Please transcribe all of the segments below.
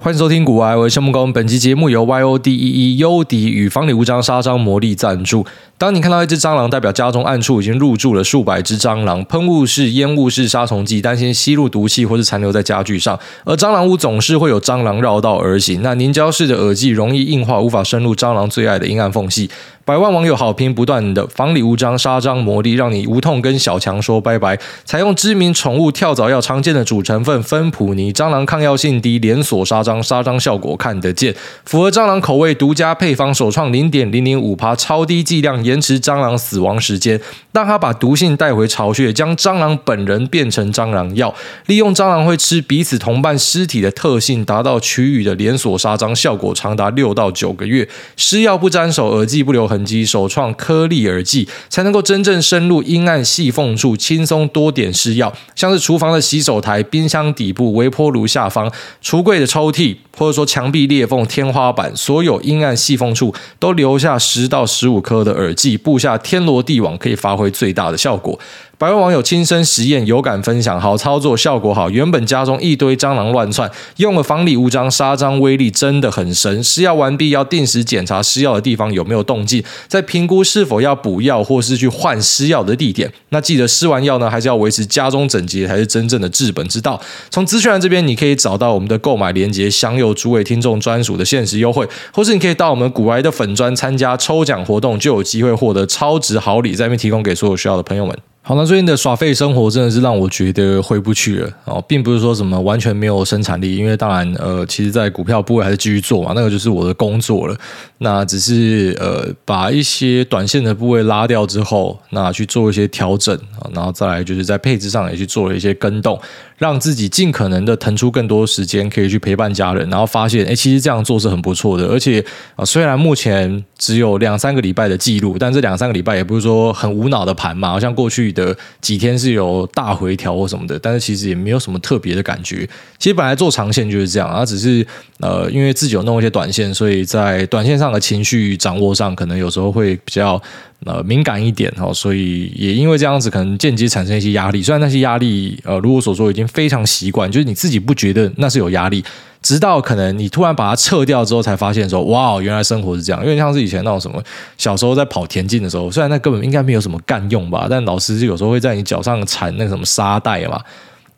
欢迎收听《古玩》，我是谢孟恭。本期节目由 YODEE 优迪与房里无章杀蟑魔力赞助。当你看到一只蟑螂，代表家中暗处已经入住了数百只蟑螂。喷雾式、烟雾式杀虫剂，担心吸入毒气或是残留在家具上。而蟑螂屋总是会有蟑螂绕道而行。那凝胶式的耳剂容易硬化，无法深入蟑螂最爱的阴暗缝隙。百万网友好评不断的房里无蟑杀蟑魔力，让你无痛跟小强说拜拜。采用知名宠物跳蚤药常见的主成分芬普尼，蟑螂抗药性低，连锁杀蟑，杀蟑效果看得见。符合蟑螂口味，独家配方，首创零点零零五趴超低剂量，延迟蟑螂死亡时间，让它把毒性带回巢穴，将蟑螂本人变成蟑螂药，利用蟑螂会吃彼此同伴尸体的特性，达到区域的连锁杀蟑效果，长达六到九个月。施药不沾手，耳剂不留痕。首创颗粒耳剂，才能够真正深入阴暗细缝处，轻松多点施药。像是厨房的洗手台、冰箱底部、微波炉下方、橱柜的抽屉，或者说墙壁裂缝、天花板，所有阴暗细缝处都留下十到十五颗的耳剂，布下天罗地网，可以发挥最大的效果。百万网友亲身实验，有感分享，好操作，效果好。原本家中一堆蟑螂乱窜，用了房里无蟑杀蟑，威力真的很神。施药完毕，要定时检查施药的地方有没有动静，再评估是否要补药或是去换施药的地点。那记得施完药呢，还是要维持家中整洁，才是真正的治本之道。从资讯栏这边，你可以找到我们的购买链接，享有诸位听众专属的限时优惠，或是你可以到我们股癌的粉专参加抽奖活动，就有机会获得超值好礼，在这边提供给所有需要的朋友们。好，那最近的耍废生活真的是让我觉得回不去了哦，并不是说什么完全没有生产力，因为当然呃，其实，在股票部位还是继续做嘛，那个就是我的工作了。那只是呃，把一些短线的部位拉掉之后，那去做一些调整啊，然后再来就是在配置上也去做了一些更动，让自己尽可能的腾出更多时间，可以去陪伴家人，然后发现，哎，其实这样做是很不错的。而且啊，虽然目前只有两三个礼拜的记录，但这两三个礼拜也不是说很无脑的盘嘛，好像过去。的几天是有大回调或什么的，但是其实也没有什么特别的感觉。其实本来做长线就是这样，啊，只是呃，因为自己有弄一些短线，所以在短线上的情绪掌握上，可能有时候会比较呃敏感一点哦。所以也因为这样子，可能间接产生一些压力。虽然那些压力，呃，如我所说，已经非常习惯，就是你自己不觉得那是有压力。直到可能你突然把它撤掉之后，才发现说，哇，原来生活是这样。因为像是以前那种什么小时候在跑田径的时候，虽然那根本应该没有什么干用吧，但老师就有时候会在你脚上缠那个什么沙袋嘛。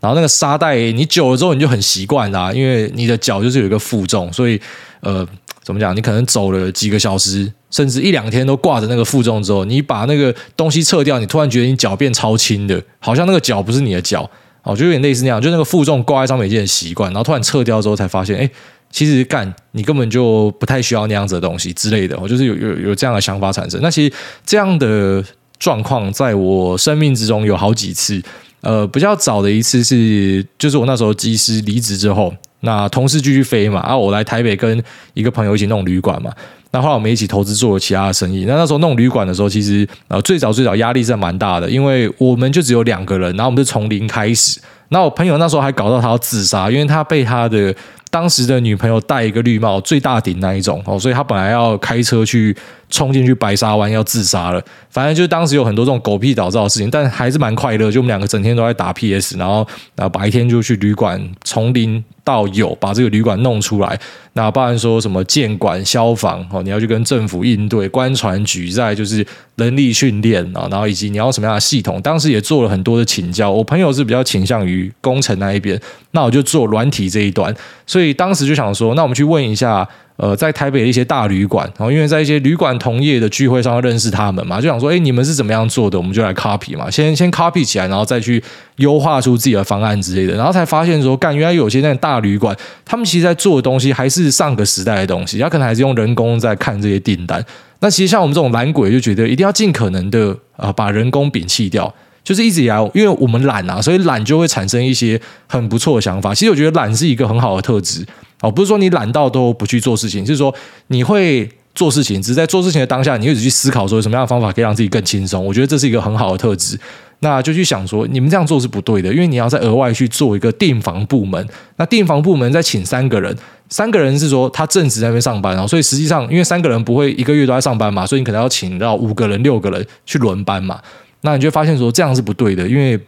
然后那个沙袋你久了之后你就很习惯啦，因为你的脚就是有一个负重，所以呃，怎么讲？你可能走了几个小时，甚至一两天都挂着那个负重之后，你把那个东西撤掉，你突然觉得你脚变超轻的，好像那个脚不是你的脚。哦，就有点类似那样，就那个负重挂在上面已经很习惯，然后突然撤掉之后才发现，哎，其实干你根本就不太需要那样子的东西之类的。我就是有有有这样的想法产生。那其实这样的状况在我生命之中有好几次。呃，比较早的一次是，就是我那时候机师离职之后，那同事继续飞嘛，然后我来台北跟一个朋友一起弄旅馆嘛。那后来我们一起投资做了其他的生意。那那时候弄旅馆的时候，其实呃最早最早压力是蛮大的，因为我们就只有两个人，然后我们是从零开始。那我朋友那时候还搞到他要自杀，因为他被他的当时的女朋友戴一个绿帽，最大顶那一种哦，所以他本来要开车去。冲进去白沙湾要自杀了，反正就是当时有很多这种狗屁倒灶的事情，但还是蛮快乐。就我们两个整天都在打 PS，然后然后白天就去旅馆从零到有把这个旅馆弄出来。那包含说什么建管、消防哦，你要去跟政府应对，官船局在就是人力训练啊，然后以及你要什么样的系统，当时也做了很多的请教。我朋友是比较倾向于工程那一边，那我就做软体这一端，所以当时就想说，那我们去问一下。呃，在台北的一些大旅馆，然后因为在一些旅馆同业的聚会上认识他们嘛，就想说，哎，你们是怎么样做的？我们就来 copy 嘛，先先 copy 起来，然后再去优化出自己的方案之类的。然后才发现说，干，原来有些那大旅馆，他们其实在做的东西还是上个时代的东西，他可能还是用人工在看这些订单。那其实像我们这种懒鬼就觉得一定要尽可能的、呃，把人工摒弃掉。就是一直以来，因为我们懒啊，所以懒就会产生一些很不错的想法。其实我觉得懒是一个很好的特质。哦，不是说你懒到都不去做事情，是说你会做事情，只是在做事情的当下，你一直去思考说有什么样的方法可以让自己更轻松。我觉得这是一个很好的特质。那就去想说，你们这样做是不对的，因为你要再额外去做一个订房部门。那订房部门再请三个人，三个人是说他正职在那边上班，然后所以实际上因为三个人不会一个月都在上班嘛，所以你可能要请到五个人、六个人去轮班嘛。那你就发现说这样是不对的，因为。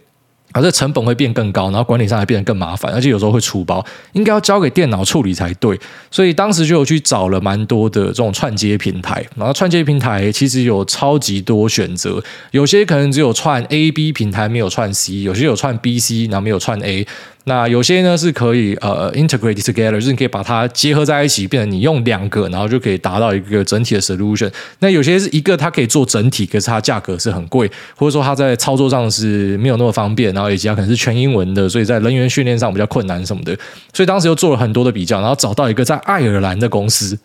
而，这成本会变更高，然后管理上还变得更麻烦，而且有时候会出包，应该要交给电脑处理才对。所以当时就有去找了蛮多的这种串接平台，然后串接平台其实有超级多选择，有些可能只有串 A B 平台没有串 C，有些有串 B C，然后没有串 A。那有些呢是可以呃 integrate together，就是你可以把它结合在一起，变成你用两个，然后就可以达到一个整体的 solution。那有些是一个它可以做整体，可是它价格是很贵，或者说它在操作上是没有那么方便，然后以及它可能是全英文的，所以在人员训练上比较困难什么的。所以当时又做了很多的比较，然后找到一个在爱尔兰的公司，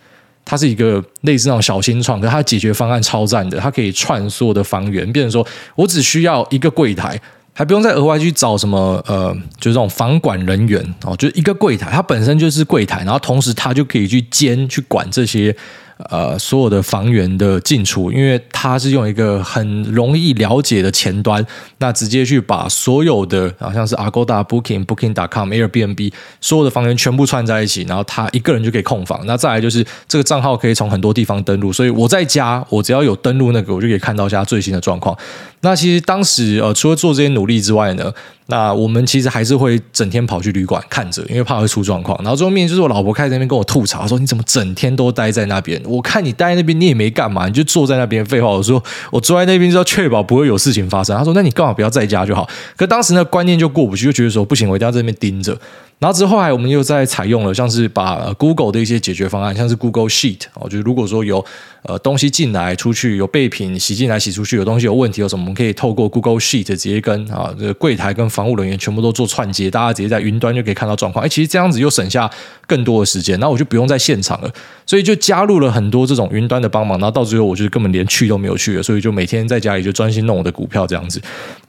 它是一个类似那种小新创，可是它解决方案超赞的，它可以串所有的房源，变成说我只需要一个柜台。还不用再额外去找什么呃，就是这种房管人员哦，就是一个柜台，它本身就是柜台，然后同时它就可以去监去管这些。呃，所有的房源的进出，因为它是用一个很容易了解的前端，那直接去把所有的，好像是 Agoda、Booking、Booking.com、Airbnb 所有的房源全部串在一起，然后他一个人就可以控房。那再来就是这个账号可以从很多地方登录，所以我在家，我只要有登录那个，我就可以看到一下最新的状况。那其实当时呃，除了做这些努力之外呢，那我们其实还是会整天跑去旅馆看着，因为怕会出状况。然后最后面就是我老婆开始在那边跟我吐槽说：“你怎么整天都待在那边？我看你待在那边，你也没干嘛，你就坐在那边废话。”我说：“我坐在那边就要确保不会有事情发生。”他说：“那你干嘛不要在家就好？”可当时那观念就过不去，就觉得说不行，我一定要在那边盯着。然后之后，来我们又在采用了像是把 Google 的一些解决方案，像是 Google Sheet 哦，就是如果说有呃东西进来、出去，有备品洗进来、洗出去，有东西有问题有什么，我们可以透过 Google Sheet 直接跟啊这个柜台跟防务人员全部都做串接，大家直接在云端就可以看到状况。哎，其实这样子又省下更多的时间，那我就不用在现场了，所以就加入了很多这种云端的帮忙。然后到最后，我就根本连去都没有去了，所以就每天在家里就专心弄我的股票这样子。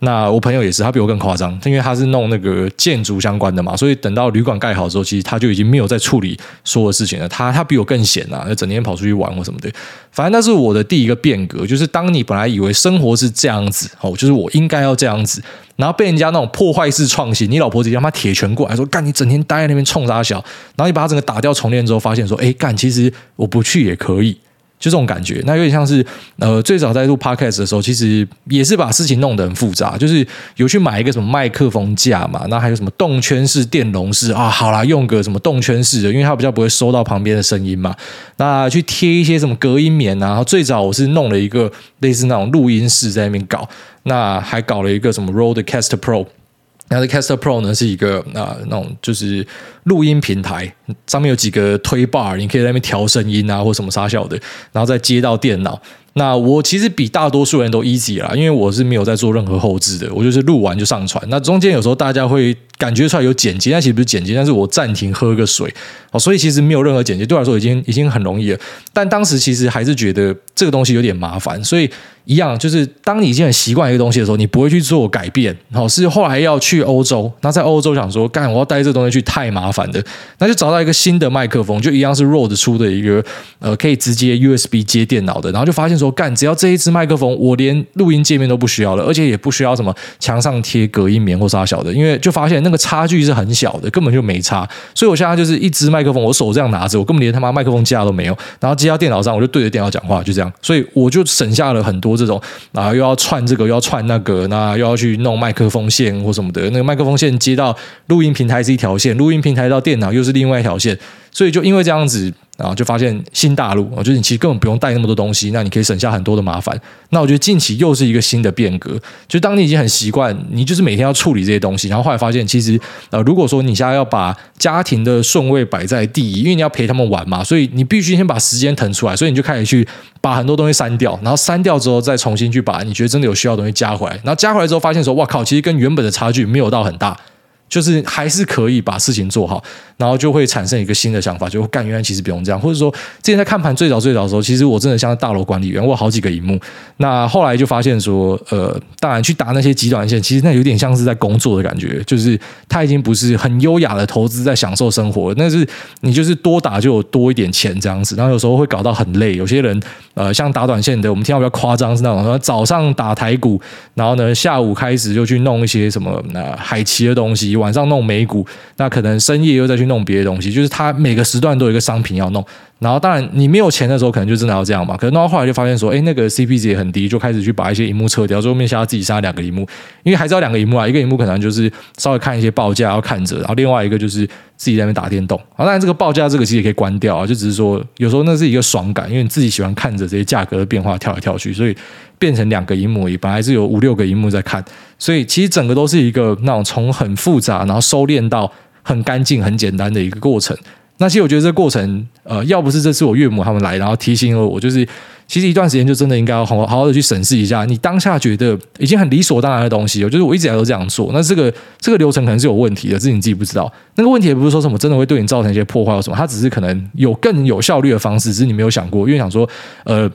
那我朋友也是，他比我更夸张，因为他是弄那个建筑相关的嘛，所以等到旅馆盖好之后。其实他就已经没有在处理所有事情了，他他比我更闲啊，就整天跑出去玩或什么的。反正那是我的第一个变革，就是当你本来以为生活是这样子哦，就是我应该要这样子，然后被人家那种破坏式创新，你老婆直接他妈铁拳过来说干，你整天待在那边冲啥小，然后你把他整个打掉重练之后，发现说哎干，其实我不去也可以。就这种感觉，那有点像是呃，最早在录 podcast 的时候，其实也是把事情弄得很复杂，就是有去买一个什么麦克风架嘛，那还有什么动圈式电容式啊，好啦，用个什么动圈式的，因为它比较不会收到旁边的声音嘛。那去贴一些什么隔音棉啊，然后最早我是弄了一个类似那种录音室在那边搞，那还搞了一个什么 r o d e c a s t Pro。然后 Caster Pro 呢是一个啊那种就是录音平台，上面有几个推把儿你可以在那边调声音啊或什么沙效的，然后再接到电脑。那我其实比大多数人都 easy 啦，因为我是没有在做任何后置的，我就是录完就上传。那中间有时候大家会感觉出来有剪辑，但其实不是剪辑，但是我暂停喝个水哦，所以其实没有任何剪辑，对我来说已经已经很容易了。但当时其实还是觉得这个东西有点麻烦，所以一样就是当你已经很习惯一个东西的时候，你不会去做改变。好，是后来要去欧洲，那在欧洲想说，干我要带这个东西去太麻烦的，那就找到一个新的麦克风，就一样是 r o d 出的一个呃可以直接 USB 接电脑的，然后就发现说，干只要这一支麦克风，我连录音界面都不需要了，而且也不需要什么墙上贴隔音棉或啥小的，因为就发现那个差距是很小的，根本就没差。所以我现在就是一支麦克风，我手这样拿着，我根本连他妈麦克风架都没有，然后接到电脑上，我就对着电脑讲话，就这样。所以我就省下了很多这种啊，又要串这个，又要串那个，那又要去弄麦克风线或什么的。那个麦克风线接到录音平台是一条线，录音平台到电脑又是另外一条线。所以就因为这样子。然后就发现新大陆，我觉得你其实根本不用带那么多东西，那你可以省下很多的麻烦。那我觉得近期又是一个新的变革，就当你已经很习惯，你就是每天要处理这些东西，然后后来发现其实呃，如果说你现在要把家庭的顺位摆在第一，因为你要陪他们玩嘛，所以你必须先把时间腾出来，所以你就开始去把很多东西删掉，然后删掉之后再重新去把你觉得真的有需要的东西加回来，然后加回来之后发现说，哇靠，其实跟原本的差距没有到很大。就是还是可以把事情做好，然后就会产生一个新的想法，就干，原来其实不用这样，或者说之前在看盘最早最早的时候，其实我真的像大楼管理员，我好几个荧幕。那后来就发现说，呃，当然去打那些极短线，其实那有点像是在工作的感觉，就是他已经不是很优雅的投资，在享受生活，那是你就是多打就有多一点钱这样子，然后有时候会搞到很累。有些人呃，像打短线的，我们听到比较夸张是那种说早上打台股，然后呢下午开始就去弄一些什么那、海奇的东西。晚上弄美股，那可能深夜又再去弄别的东西，就是他每个时段都有一个商品要弄。然后当然你没有钱的时候，可能就真的要这样嘛。可能弄到后来就发现说，哎，那个 CP 值也很低，就开始去把一些荧幕撤掉，最后面下自己杀两个荧幕，因为还是要两个荧幕啊，一个荧幕可能就是稍微看一些报价要看着，然后另外一个就是自己在那边打电动。啊，当然这个报价这个其实也可以关掉啊，就只是说有时候那是一个爽感，因为你自己喜欢看着这些价格的变化跳来跳去，所以变成两个荧幕，本来是有五六个荧幕在看，所以其实整个都是一个那种从很复杂，然后收敛到很干净、很简单的一个过程。那其实我觉得这个过程，呃，要不是这次我岳母他们来，然后提醒了我，就是其实一段时间就真的应该要好好好的去审视一下，你当下觉得已经很理所当然的东西，就是我一直以来都这样做，那这个这个流程可能是有问题的，是你自己不知道。那个问题也不是说什么真的会对你造成一些破坏或什么，它只是可能有更有效率的方式，只是你没有想过，因为想说，呃。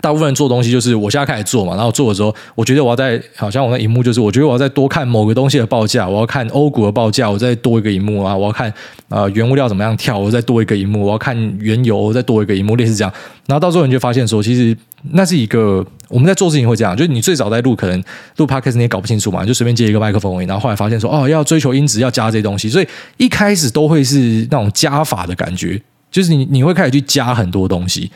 大部分人做东西就是我现在开始做嘛，然后做的时候，我觉得我要在好像我那荧幕就是，我觉得我要再多看某个东西的报价，我要看欧股的报价，我再多一个荧幕啊，我要看呃原物料怎么样跳，我再多一个荧幕，我要看原油，我再多一个荧幕，类似这样。然后到时候你就发现说，其实那是一个我们在做事情会这样，就是你最早在录可能录 podcast 你也搞不清楚嘛，就随便接一个麦克风而已，然后后来发现说哦要追求音质要加这些东西，所以一开始都会是那种加法的感觉，就是你你会开始去加很多东西。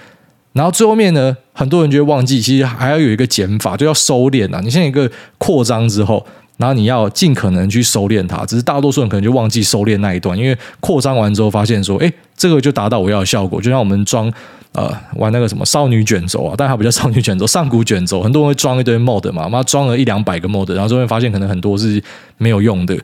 然后最后面呢，很多人就会忘记，其实还要有一个减法，就要收敛啊。你现在一个扩张之后，然后你要尽可能去收敛它。只是大多数人可能就忘记收敛那一段，因为扩张完之后发现说，哎，这个就达到我要的效果。就像我们装呃玩那个什么少女卷轴啊，但它不叫少女卷轴，上古卷轴，很多人会装一堆 mod 嘛，妈装了一两百个 mod，然后最后面发现可能很多是没有用的。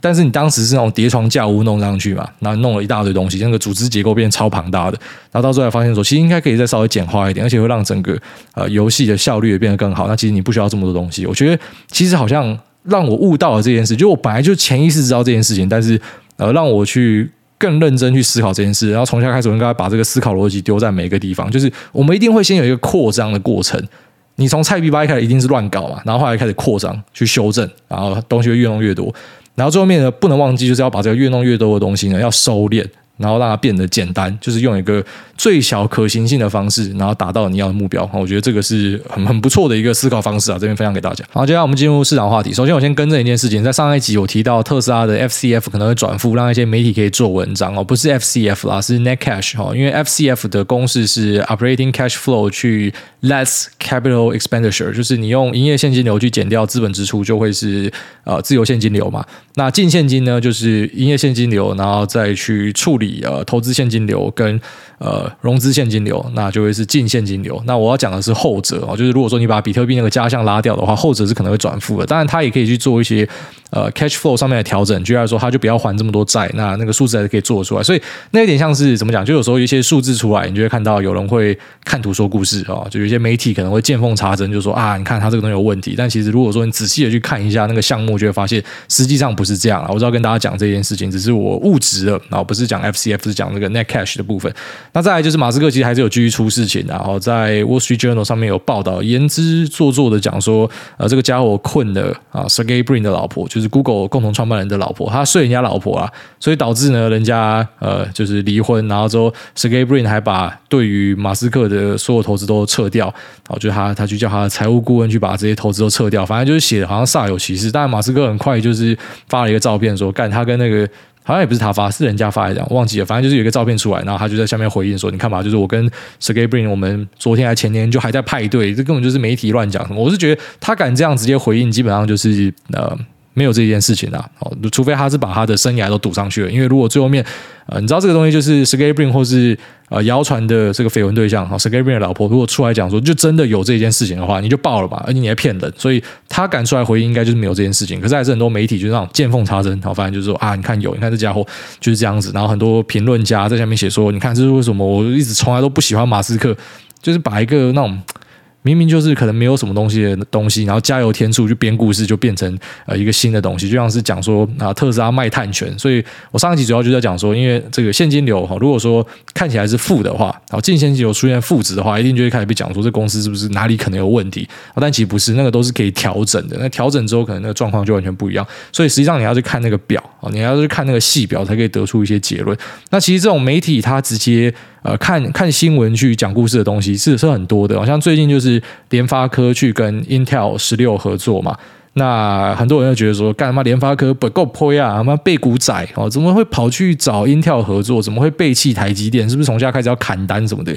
但是你当时是那种叠床架屋弄上去嘛，然后弄了一大堆东西，那个组织结构变超庞大的，然后到最后发现说，其实应该可以再稍微简化一点，而且会让整个呃游戏的效率也变得更好。那其实你不需要这么多东西。我觉得其实好像让我悟到了这件事，就我本来就潜意识知道这件事情，但是呃让我去更认真去思考这件事，然后从现在开始我应该把这个思考逻辑丢在每一个地方，就是我们一定会先有一个扩张的过程。你从菜逼吧开始一定是乱搞嘛，然后后来开始扩张去修正，然后东西会越弄越多。然后最后面呢，不能忘记，就是要把这个越弄越多的东西呢，要收敛。然后让它变得简单，就是用一个最小可行性的方式，然后达到你要的目标。我觉得这个是很很不错的一个思考方式啊，这边分享给大家。好，接下来我们进入市场话题。首先，我先更正一件事情，在上一集我提到特斯拉的 FCF 可能会转负，让一些媒体可以做文章哦，不是 FCF 啦，是 Net Cash 哈，因为 FCF 的公式是 Operating Cash Flow 去 Less Capital Expenditure，就是你用营业现金流去减掉资本支出，就会是呃自由现金流嘛。那净现金呢，就是营业现金流，然后再去处理。呃，投资现金流跟呃融资现金流，那就会是净现金流。那我要讲的是后者哦，就是如果说你把比特币那个加项拉掉的话，后者是可能会转负的。当然，它也可以去做一些呃 cash flow 上面的调整，就来说它就不要还这么多债，那那个数字还是可以做出来。所以那有点像是怎么讲？就有时候一些数字出来，你就会看到有人会看图说故事啊，就有一些媒体可能会见缝插针，就说啊，你看它这个东西有问题。但其实如果说你仔细的去看一下那个项目，就会发现实际上不是这样啊。我知道跟大家讲这件事情，只是我误植了，然后不是讲。CF 是讲这个 net cash 的部分，那再来就是马斯克其实还是有继续出事情，然后在 Wall Street Journal 上面有报道，言之做作的讲说，呃，这个家伙困了啊，Sergey Brin 的老婆，就是 Google 共同创办人的老婆，他睡人家老婆啊，所以导致呢，人家呃就是离婚，然后之后 Sergey Brin 还把对于马斯克的所有投资都撤掉，然后就他他去叫他的财务顾问去把这些投资都撤掉，反正就是写的好像煞有其事，但马斯克很快就是发了一个照片说，干他跟那个。好像也不是他发，是人家发来的，忘记了。反正就是有一个照片出来，然后他就在下面回应说：“你看吧，就是我跟 s e g e y Brin，我们昨天还前天就还在派对，这根本就是媒体乱讲什么。”我是觉得他敢这样直接回应，基本上就是呃。没有这件事情啊，哦，除非他是把他的生涯都赌上去了，因为如果最后面，呃，你知道这个东西就是 s e g e y Brin 或是呃谣传的这个绯闻对象，哈 s e g a b r i 的老婆如果出来讲说就真的有这件事情的话，你就爆了吧，而且你还骗人，所以他敢出来回应，应该就是没有这件事情。可是还是很多媒体就是那种见缝插针，好，反正就是说啊，你看有，你看这家伙就是这样子，然后很多评论家在下面写说，你看这是为什么？我一直从来都不喜欢马斯克，就是把一个那种。明明就是可能没有什么东西的东西，然后加油添醋就编故事，就变成呃一个新的东西，就像是讲说啊特斯拉卖碳权，所以我上一集主要就在讲说，因为这个现金流哈，如果说看起来是负的话，然后净现金流出现负值的话，一定就会开始被讲说这公司是不是哪里可能有问题，但其实不是，那个都是可以调整的，那调整之后可能那个状况就完全不一样，所以实际上你要去看那个表啊，你要去看那个细表才可以得出一些结论。那其实这种媒体它直接。呃，看看新闻去讲故事的东西是是很多的，好像最近就是联发科去跟 Intel 十六合作嘛，那很多人就觉得说，干嘛联发科不够破呀？他妈背股仔哦，怎么会跑去找 Intel 合作？怎么会背弃台积电？是不是从现在开始要砍单什么的？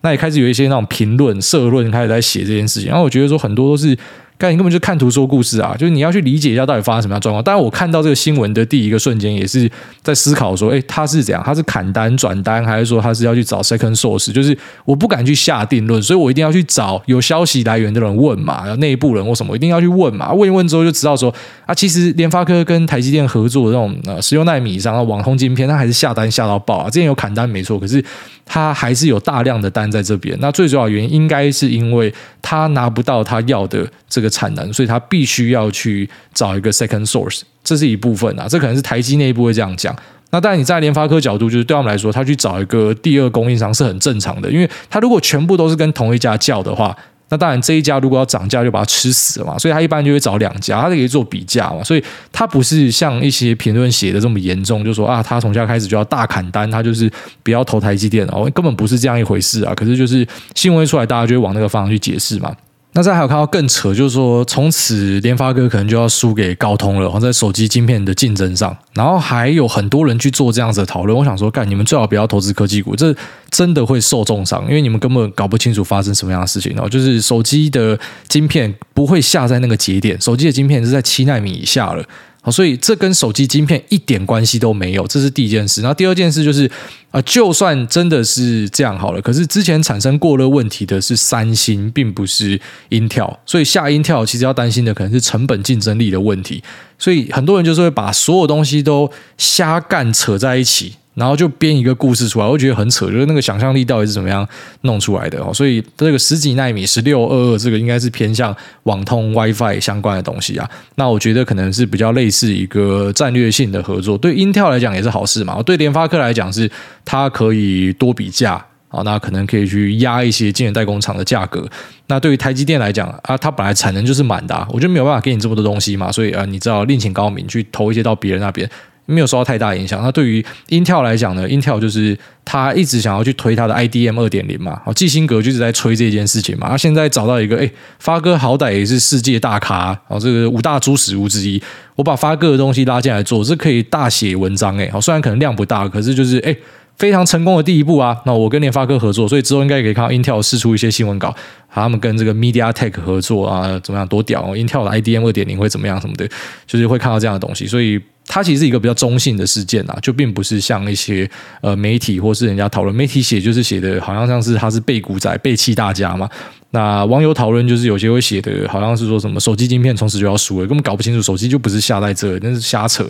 那也开始有一些那种评论、社论开始在写这件事情。然后我觉得说，很多都是。看你根本就看图说故事啊！就是你要去理解一下到底发生什么样状况。当然，我看到这个新闻的第一个瞬间，也是在思考说：诶，他是怎样？他是砍单转单，还是说他是要去找 second source？就是我不敢去下定论，所以我一定要去找有消息来源的人问嘛，内部人或什么，一定要去问嘛。问一问之后就知道说啊，其实联发科跟台积电合作的那种呃十六纳米以上的网通晶片，他还是下单下到爆啊！之前有砍单没错，可是他还是有大量的单在这边。那最主要原因应该是因为他拿不到他要的这个产能，所以他必须要去找一个 second source，这是一部分啊。这可能是台积内部会这样讲。那当然你在联发科角度，就是对他们来说，他去找一个第二供应商是很正常的，因为他如果全部都是跟同一家叫的话。那当然，这一家如果要涨价，就把它吃死了嘛。所以他一般就会找两家，他就可以做比价嘛。所以他不是像一些评论写的这么严重，就说啊，他从现在开始就要大砍单，他就是不要投台积电哦，根本不是这样一回事啊。可是就是新闻一出来，大家就会往那个方向去解释嘛。那再还有看到更扯，就是说从此联发科可能就要输给高通了，然后在手机晶片的竞争上，然后还有很多人去做这样子的讨论。我想说，干你们最好不要投资科技股，这真的会受重伤，因为你们根本搞不清楚发生什么样的事情然后。就是手机的晶片不会下在那个节点，手机的晶片是在七纳米以下了。好，所以这跟手机晶片一点关系都没有，这是第一件事。那第二件事就是，啊，就算真的是这样好了，可是之前产生过热问题的是三星，并不是 Intel，所以下 Intel 其实要担心的可能是成本竞争力的问题。所以很多人就是会把所有东西都瞎干扯在一起。然后就编一个故事出来，我觉得很扯，就是那个想象力到底是怎么样弄出来的。所以这个十几奈米、十六二二，这个应该是偏向网通 WiFi 相关的东西啊。那我觉得可能是比较类似一个战略性的合作，对 Intel 来讲也是好事嘛。对联发科来讲是它可以多比价啊，那可能可以去压一些晶圆代工厂的价格。那对于台积电来讲啊，它本来产能就是满的啊，我就没有办法给你这么多东西嘛。所以啊，你知道另请高明去投一些到别人那边。没有受到太大影响。那对于 Intel 来讲呢，Intel 就是他一直想要去推他的 IDM 二点零嘛，哦，基辛格就是在吹这件事情嘛。他现在找到一个，哎，发哥好歹也是世界大咖，哦，这个五大猪食物之一，我把发哥的东西拉进来做，这可以大写文章哎。好，虽然可能量不大，可是就是哎，非常成功的第一步啊。那我跟联发科合作，所以之后应该也可以看到 Intel 释出一些新闻稿，他们跟这个 Media Tech 合作啊，怎么样多屌？Intel 的 IDM 二点零会怎么样什么的，就是会看到这样的东西，所以。它其实是一个比较中性的事件啊，就并不是像一些呃媒体或是人家讨论，媒体写就是写的好像像是他是背股仔背弃大家嘛。那网友讨论就是有些会写的，好像是说什么手机晶片从此就要输了，根本搞不清楚手机就不是下在这，那是瞎扯。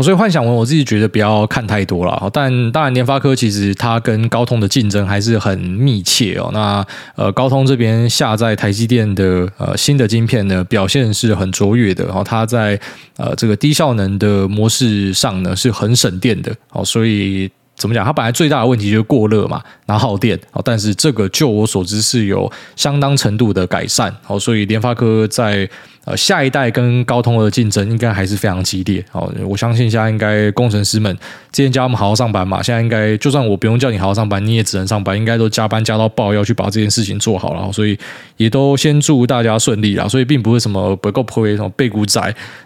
所以幻想文我自己觉得不要看太多了。但当然联发科其实它跟高通的竞争还是很密切哦。那呃高通这边下在台积电的呃新的晶片呢，表现是很卓越的。然后它在呃这个低效能的模式上呢是很省电的。哦，所以。怎么讲？它本来最大的问题就是过热嘛，然后耗电。但是这个就我所知是有相当程度的改善。好，所以联发科在。呃，下一代跟高通的竞争应该还是非常激烈哦。我相信现在应该工程师们之前叫他们好好上班嘛，现在应该就算我不用叫你好好上班，你也只能上班，应该都加班加到爆，要去把这件事情做好了。所以也都先祝大家顺利啦。所以并不是什么不够破，什么背股仔，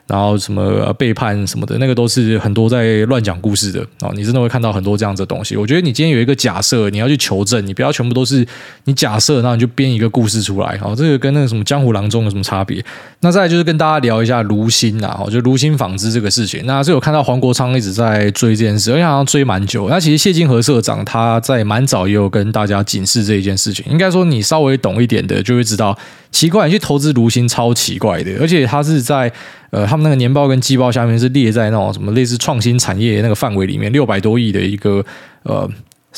然后什么背叛什么的，那个都是很多在乱讲故事的哦。你真的会看到很多这样子的东西。我觉得你今天有一个假设，你要去求证，你不要全部都是你假设，然后你就编一个故事出来。哦，这个跟那个什么江湖郎中有什么差别？那那再就是跟大家聊一下卢芯啊，就卢芯纺织这个事情。那这有看到黄国昌一直在追这件事，而且好像追蛮久。那其实谢金河社长他在蛮早也有跟大家警示这一件事情。应该说你稍微懂一点的就会知道，奇怪，你去投资卢芯超奇怪的，而且他是在呃他们那个年报跟季报下面是列在那种什么类似创新产业那个范围里面，六百多亿的一个呃。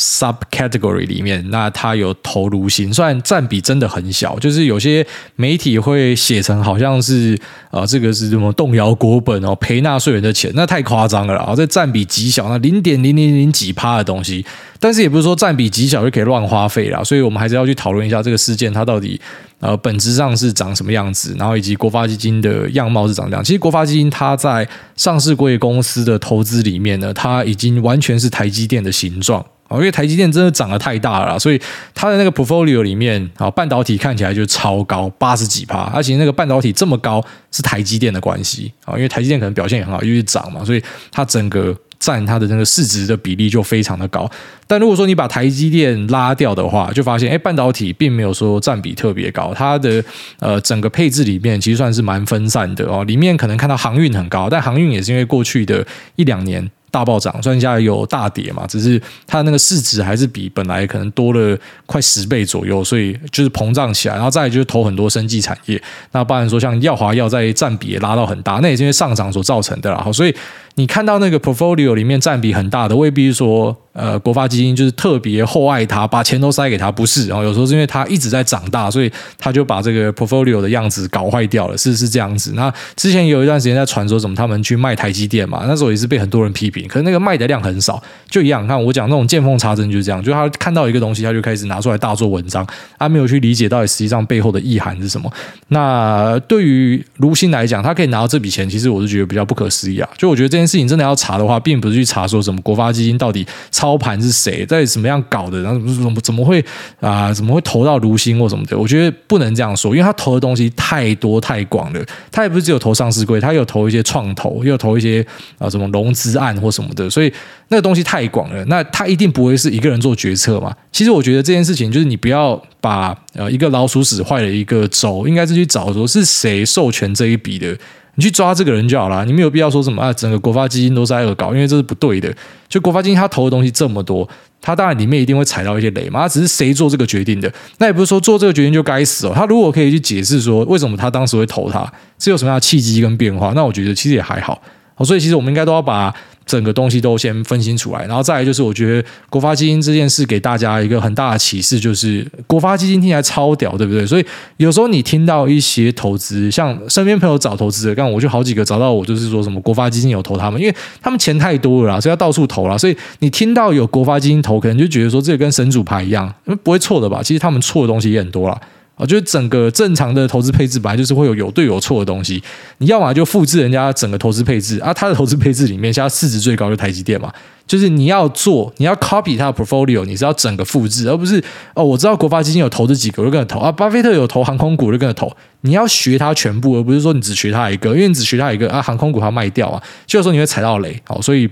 Subcategory 里面，那它有投卢型，虽然占比真的很小，就是有些媒体会写成好像是、呃，这个是什么动摇国本哦，赔纳税人的钱，那太夸张了啊！这占比极小，那零点零零零几趴的东西，但是也不是说占比极小就可以乱花费啦，所以我们还是要去讨论一下这个事件它到底呃本质上是长什么样子，然后以及国发基金的样貌是长这样。其实国发基金它在上市贵公司的投资里面呢，它已经完全是台积电的形状。哦，因为台积电真的涨得太大了，所以它的那个 portfolio 里面啊，半导体看起来就超高，八十几趴，而且那个半导体这么高是台积电的关系啊，因为台积电可能表现也很好，因为涨嘛，所以它整个占它的那个市值的比例就非常的高。但如果说你把台积电拉掉的话，就发现哎，半导体并没有说占比特别高，它的呃整个配置里面其实算是蛮分散的哦，里面可能看到航运很高，但航运也是因为过去的一两年。大暴涨，算下来有大跌嘛，只是它那个市值还是比本来可能多了快十倍左右，所以就是膨胀起来，然后再来就是投很多生技产业，那不然说像药华药在占比也拉到很大，那也是因为上涨所造成的啦，好，所以。你看到那个 portfolio 里面占比很大的，未必说呃国发基金就是特别厚爱它，把钱都塞给它，不是。然后有时候是因为它一直在长大，所以他就把这个 portfolio 的样子搞坏掉了，是是这样子。那之前有一段时间在传说什么他们去卖台积电嘛，那时候也是被很多人批评，可是那个卖的量很少，就一样。看我讲那种见缝插针就是这样，就他看到一个东西，他就开始拿出来大做文章，他没有去理解到底实际上背后的意涵是什么。那对于卢鑫来讲，他可以拿到这笔钱，其实我是觉得比较不可思议啊。就我觉得这件事情真的要。查的话，并不是去查说什么国发基金到底操盘是谁，在怎么样搞的，然后怎么怎么会啊、怎么会投到如新或什么的？我觉得不能这样说，因为他投的东西太多太广了。他也不是只有投上市柜，他有投一些创投，又有投一些啊什么融资案或什么的，所以那个东西太广了。那他一定不会是一个人做决策嘛？其实我觉得这件事情就是你不要把呃一个老鼠屎坏了一个轴，应该是去找说是谁授权这一笔的。你去抓这个人就好了，你没有必要说什么啊，整个国发基金都在恶搞，因为这是不对的。就国发基金他投的东西这么多，他当然里面一定会踩到一些雷嘛。他只是谁做这个决定的，那也不是说做这个决定就该死哦。他如果可以去解释说为什么他当时会投他，是有什么样的契机跟变化，那我觉得其实也还好。所以其实我们应该都要把。整个东西都先分清出来，然后再来就是，我觉得国发基金这件事给大家一个很大的启示，就是国发基金听起来超屌，对不对？所以有时候你听到一些投资，像身边朋友找投资的，刚我就好几个找到我，就是说什么国发基金有投他们，因为他们钱太多了啦，所以要到处投了。所以你听到有国发基金投，可能就觉得说这个跟神主牌一样，不会错的吧？其实他们错的东西也很多了。我觉得整个正常的投资配置本来就是会有有对有错的东西，你要么就复制人家整个投资配置啊，他的投资配置里面现在市值最高的台积电嘛，就是你要做，你要 copy 他的 portfolio，你是要整个复制，而不是哦，我知道国发基金有投这几个，我就跟着投。啊，巴菲特有投航空股，我就跟着投，你要学他全部，而不是说你只学他一个，因为你只学他一个啊，航空股他卖掉啊，就有时候你会踩到雷，好，所以。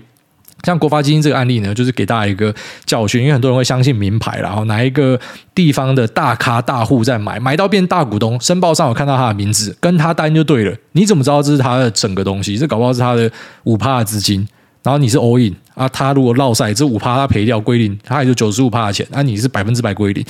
像国发基金这个案例呢，就是给大家一个教训，因为很多人会相信名牌，然后哪一个地方的大咖大户在买，买到变大股东，申报上有看到他的名字，跟他单就对了。你怎么知道这是他的整个东西？这搞不好是他的五趴的资金，然后你是 all in 啊，他如果落赛，这五趴他赔掉归零，他也就九十五趴的钱，那、啊、你是百分之百归零。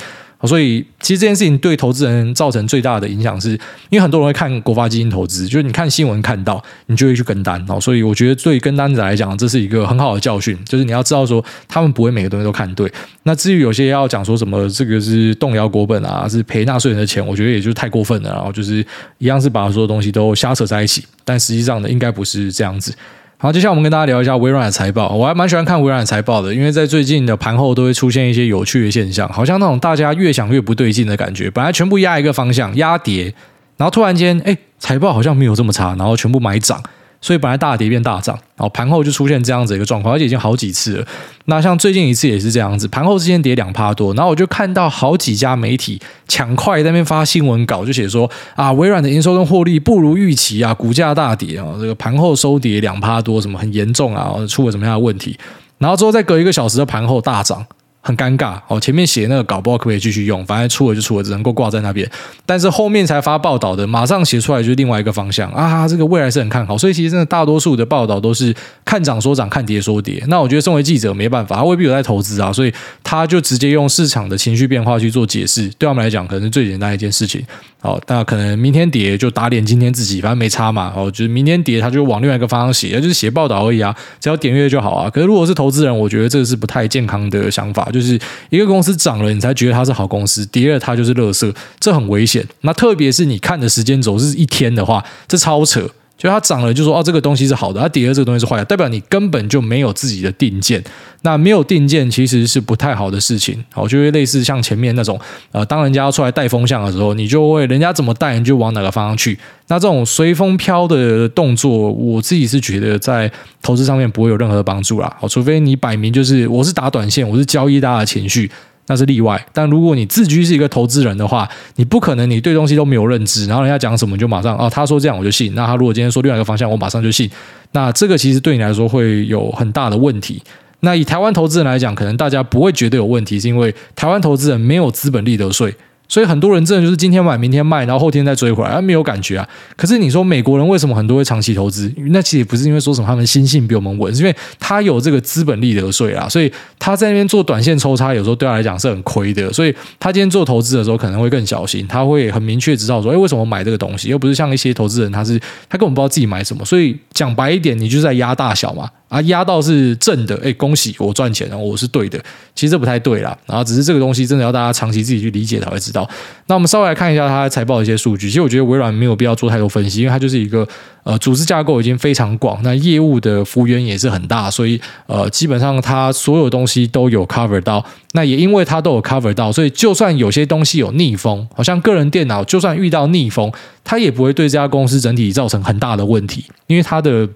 所以，其实这件事情对投资人造成最大的影响，是因为很多人会看国发基金投资，就是你看新闻看到，你就会去跟单。哦所以我觉得对跟单者来讲，这是一个很好的教训，就是你要知道说，他们不会每个东西都看对。那至于有些要讲说什么这个是动摇国本啊，是赔纳税人的钱，我觉得也就太过分了。然后就是一样是把所有东西都瞎扯在一起，但实际上呢，应该不是这样子。好，接下来我们跟大家聊一下微软的财报。我还蛮喜欢看微软的财报的，因为在最近的盘后都会出现一些有趣的现象，好像那种大家越想越不对劲的感觉。本来全部压一个方向，压跌，然后突然间，哎，财报好像没有这么差，然后全部买涨。所以本来大跌变大涨，然后盘后就出现这样子一个状况，而且已经好几次了。那像最近一次也是这样子，盘后之前跌两趴多，然后我就看到好几家媒体抢快在那边发新闻稿，就写说啊，微软的营收跟获利不如预期啊，股价大跌啊，这个盘后收跌两趴多，什么很严重啊，出了什么样的问题？然后之后再隔一个小时的盘后大涨。很尴尬哦，前面写那个稿不知道可不可以继续用，反正出了就出了，只能够挂在那边。但是后面才发报道的，马上写出来就是另外一个方向啊，这个未来是很看好。所以其实真的大多数的报道都是看涨说涨，看跌说跌。那我觉得身为记者没办法，他未必有在投资啊，所以他就直接用市场的情绪变化去做解释。对他们来讲，可能是最简单一件事情。好，那可能明天跌就打脸今天自己，反正没差嘛。哦，就是明天跌他就往另外一个方向写，就是写报道而已啊，只要点阅就好啊。可是如果是投资人，我觉得这个是不太健康的想法，就是一个。公司涨了，你才觉得它是好公司；跌了，它就是垃圾，这很危险。那特别是你看的时间轴是一天的话，这超扯。就它涨了就说哦这个东西是好的，它跌了这个东西是坏的，代表你根本就没有自己的定见。那没有定见其实是不太好的事情。好，就会类似像前面那种呃，当人家要出来带风向的时候，你就会人家怎么带你就往哪个方向去。那这种随风飘的动作，我自己是觉得在投资上面不会有任何的帮助啦。好，除非你摆明就是我是打短线，我是交易大家的情绪。那是例外，但如果你自居是一个投资人的话，你不可能你对东西都没有认知，然后人家讲什么就马上哦，他说这样我就信。那他如果今天说另外一个方向，我马上就信。那这个其实对你来说会有很大的问题。那以台湾投资人来讲，可能大家不会觉得有问题，是因为台湾投资人没有资本利得税。所以很多人真的就是今天买，明天卖，然后后天再追回来，啊，没有感觉啊。可是你说美国人为什么很多会长期投资？那其实也不是因为说什么他们心性比我们稳，是因为他有这个资本利得税啊。所以他在那边做短线抽插，有时候对他来讲是很亏的。所以他今天做投资的时候可能会更小心，他会很明确知道说，哎，为什么买这个东西？又不是像一些投资人，他是他根本不知道自己买什么。所以讲白一点，你就是在压大小嘛。啊，压到是正的，哎，恭喜我赚钱了，我是对的。其实这不太对啦，然后只是这个东西真的要大家长期自己去理解才会知道。那我们稍微来看一下它财报的一些数据。其实我觉得微软没有必要做太多分析，因为它就是一个呃组织架构已经非常广，那业务的幅员也是很大，所以呃基本上它所有东西都有 cover 到。那也因为它都有 cover 到，所以就算有些东西有逆风，好像个人电脑就算遇到逆风，它也不会对这家公司整体造成很大的问题，因为它的。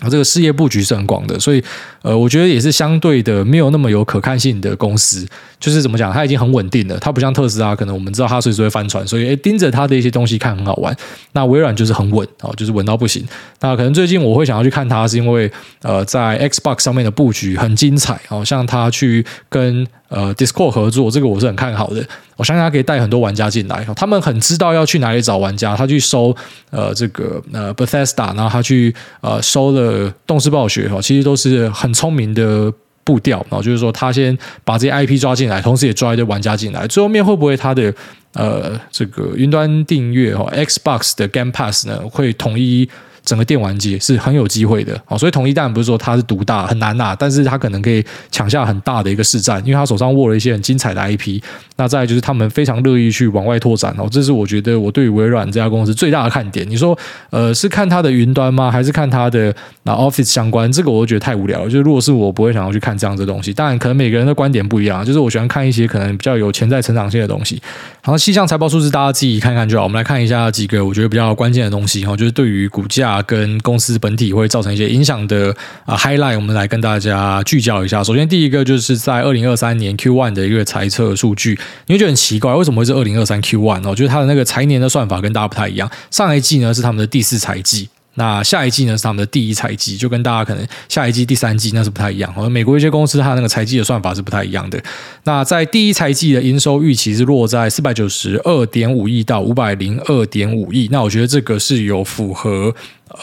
啊，这个事业布局是很广的，所以呃，我觉得也是相对的没有那么有可看性的公司。就是怎么讲，它已经很稳定了，它不像特斯拉，可能我们知道它随时会翻船，所以诶盯着它的一些东西看很好玩。那微软就是很稳哦，就是稳到不行。那可能最近我会想要去看它，是因为呃，在 Xbox 上面的布局很精彩哦，像它去跟呃 Discord 合作，这个我是很看好的。我相信它可以带很多玩家进来，他们很知道要去哪里找玩家，他去收呃这个呃 Bethesda，然后他去呃收了动视暴雪哈，其实都是很聪明的。步调，然后就是说，他先把这些 IP 抓进来，同时也抓一堆玩家进来。最后面会不会他的呃这个云端订阅哦，Xbox 的 Game Pass 呢会统一？整个电玩界是很有机会的啊，所以统一当然不是说它是独大很难呐，但是它可能可以抢下很大的一个市占，因为他手上握了一些很精彩的 IP。那再就是他们非常乐意去往外拓展哦，这是我觉得我对于微软这家公司最大的看点。你说呃是看它的云端吗？还是看它的那 Office 相关？这个我觉得太无聊。就是如果是我不会想要去看这样子的东西。当然可能每个人的观点不一样，就是我喜欢看一些可能比较有潜在成长性的东西。好，细项财报数字大家自己看看就好。我们来看一下几个我觉得比较关键的东西哈，就是对于股价。跟公司本体会造成一些影响的啊 highlight，我们来跟大家聚焦一下。首先，第一个就是在二零二三年 Q one 的一个财测数据，你会觉得很奇怪，为什么会是二零二三 Q one 哦？就是它的那个财年的算法跟大家不太一样。上一季呢是他们的第四财季。那下一季呢是他们的第一财季，就跟大家可能下一季、第三季那是不太一样。美国一些公司它那个财季的算法是不太一样的。那在第一财季的营收预期是落在四百九十二点五亿到五百零二点五亿。那我觉得这个是有符合。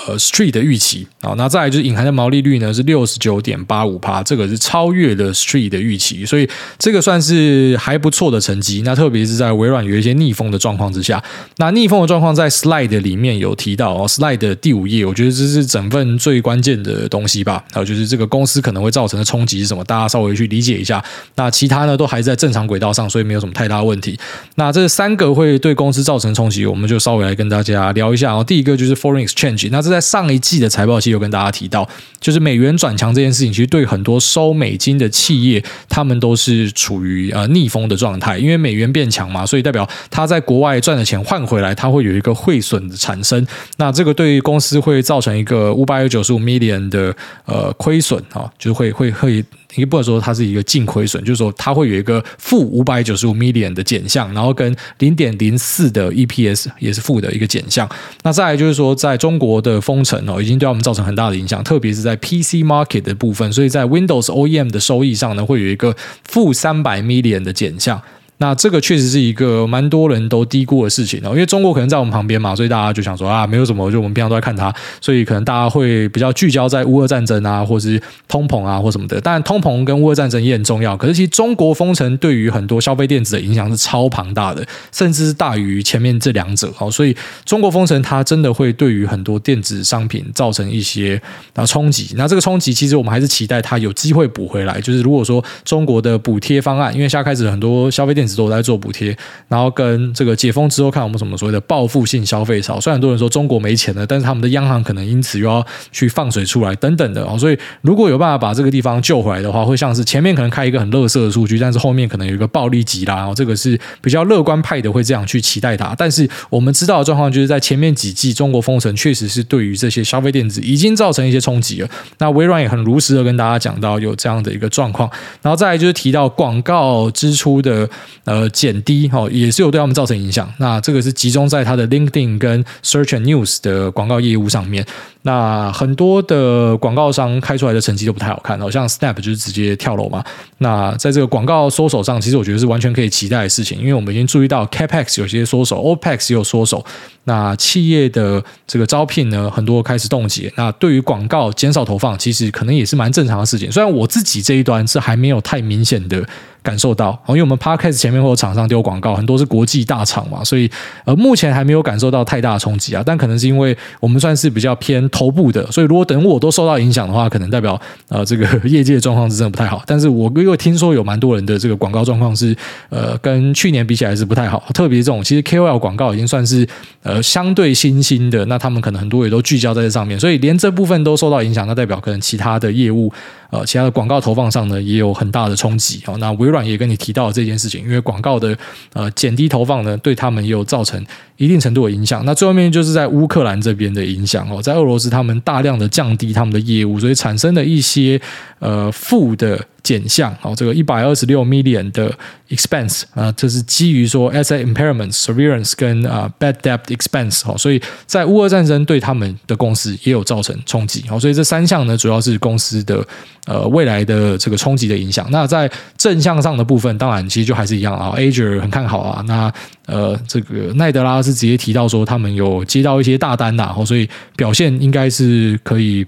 呃，Street 的预期啊，那再来就是隐含的毛利率呢是六十九点八五趴，这个是超越了 Street 的预期，所以这个算是还不错的成绩。那特别是在微软有一些逆风的状况之下，那逆风的状况在 Slide 里面有提到哦，Slide 第五页，我觉得这是整份最关键的东西吧。还有就是这个公司可能会造成的冲击是什么，大家稍微去理解一下。那其他呢都还在正常轨道上，所以没有什么太大问题。那这三个会对公司造成冲击，我们就稍微来跟大家聊一下哦。第一个就是 Foreign Exchange。那这在上一季的财报期有跟大家提到，就是美元转强这件事情，其实对很多收美金的企业，他们都是处于呃逆风的状态，因为美元变强嘛，所以代表他在国外赚的钱换回来，它会有一个汇损的产生。那这个对于公司会造成一个五百九十五 million 的呃亏损啊，就是会会会。你不能说它是一个净亏损，就是说它会有一个负五百九十五 million 的减项，然后跟零点零四的 EPS 也是负的一个减项。那再来就是说，在中国的封城哦，已经对我们造成很大的影响，特别是在 PC market 的部分，所以在 Windows OEM 的收益上呢，会有一个负三百 million 的减项。那这个确实是一个蛮多人都低估的事情哦，因为中国可能在我们旁边嘛，所以大家就想说啊，没有什么，就我们平常都在看它，所以可能大家会比较聚焦在乌俄战争啊，或是通膨啊，或什么的。当然，通膨跟乌俄战争也很重要，可是其实中国封城对于很多消费电子的影响是超庞大的，甚至是大于前面这两者哦。所以中国封城它真的会对于很多电子商品造成一些啊冲击。那这个冲击其实我们还是期待它有机会补回来，就是如果说中国的补贴方案，因为现在开始很多消费电电子都在做补贴，然后跟这个解封之后看我们什么所谓的报复性消费潮。虽然很多人说中国没钱了，但是他们的央行可能因此又要去放水出来等等的哦。所以如果有办法把这个地方救回来的话，会像是前面可能开一个很垃圾的数据，但是后面可能有一个暴力级啦。哦，这个是比较乐观派的会这样去期待它。但是我们知道的状况就是在前面几季中国封城确实是对于这些消费电子已经造成一些冲击了。那微软也很如实的跟大家讲到有这样的一个状况，然后再来就是提到广告支出的呃减低，哈，也是有对他们造成影响。那这个是集中在它的 LinkedIn 跟 Search News 的广告业务上面。那很多的广告商开出来的成绩都不太好看，好像 Snap 就是直接跳楼嘛。那在这个广告缩手上，其实我觉得是完全可以期待的事情，因为我们已经注意到 Capex 有些缩手，Opex 也有缩手。那企业的这个招聘呢，很多开始冻结。那对于广告减少投放，其实可能也是蛮正常的事情。虽然我自己这一端是还没有太明显的。感受到，因为我们 Podcast 前面会有厂商丢广告，很多是国际大厂嘛，所以呃目前还没有感受到太大的冲击啊。但可能是因为我们算是比较偏头部的，所以如果等我都受到影响的话，可能代表呃这个 业界的状况是真的不太好。但是我又听说有蛮多人的这个广告状况是呃跟去年比起来是不太好，特别这种其实 KOL 广告已经算是呃相对新兴的，那他们可能很多也都聚焦在这上面，所以连这部分都受到影响，那代表可能其他的业务。呃，其他的广告投放上呢，也有很大的冲击。哦，那微软也跟你提到了这件事情，因为广告的呃减低投放呢，对他们也有造成一定程度的影响。那最后面就是在乌克兰这边的影响哦，在俄罗斯他们大量的降低他们的业务，所以产生了一些呃负的。减项，好，这个一百二十六 million 的 expense 啊，这是基于说 asset impairment、severance 跟啊 bad debt expense，哦，所以在乌俄战争对他们的公司也有造成冲击，好，所以这三项呢，主要是公司的呃未来的这个冲击的影响。那在正向上的部分，当然其实就还是一样啊，Azure 很看好啊，那呃这个奈德拉是直接提到说他们有接到一些大单呐，所以表现应该是可以。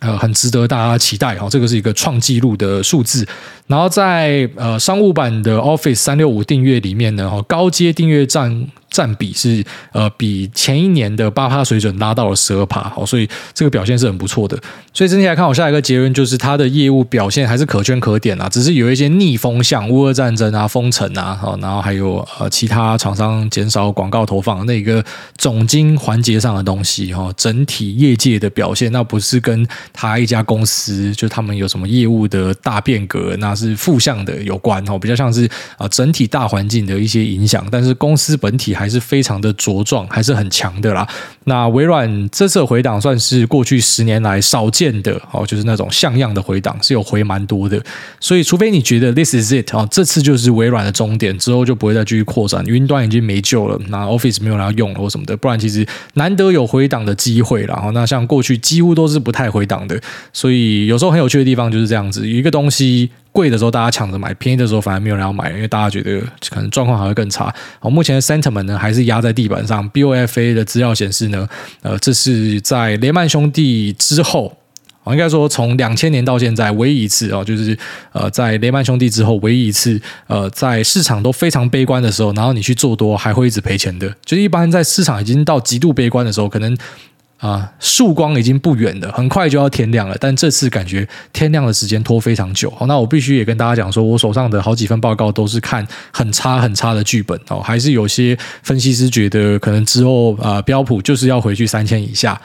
呃，很值得大家期待哈，这个是一个创纪录的数字。然后在呃商务版的 Office 三六五订阅里面呢，哈，高阶订阅站占比是呃比前一年的八趴水准拉到了十二趴，好，所以这个表现是很不错的。所以整体来看，我下一个结论就是它的业务表现还是可圈可点啊，只是有一些逆风向，乌俄战争啊、封城啊，好然后还有呃其他厂商减少广告投放那个总经环节上的东西哈，整体业界的表现那不是跟他一家公司就他们有什么业务的大变革，那是负向的有关哦，比较像是啊整体大环境的一些影响，但是公司本体还。还是非常的茁壮，还是很强的啦。那微软这次回档算是过去十年来少见的哦，就是那种像样的回档，是有回蛮多的。所以，除非你觉得 this is it 啊，这次就是微软的终点，之后就不会再继续扩展，云端已经没救了，那 Office 没有人要用了或什么的，不然其实难得有回档的机会了。然后，那像过去几乎都是不太回档的，所以有时候很有趣的地方就是这样子，有一个东西。贵的时候大家抢着买，便宜的时候反而没有人要买，因为大家觉得可能状况还会更差。好，目前的 sentiment 呢还是压在地板上。BofA 的资料显示呢，呃，这是在雷曼兄弟之后，应该说从两千年到现在唯一一次啊，就是呃在雷曼兄弟之后唯一一次，呃在市场都非常悲观的时候，然后你去做多还会一直赔钱的。就是一般在市场已经到极度悲观的时候，可能。啊，曙光已经不远了，很快就要天亮了。但这次感觉天亮的时间拖非常久。好，那我必须也跟大家讲说，我手上的好几份报告都是看很差很差的剧本哦，还是有些分析师觉得可能之后啊标普就是要回去三千以下。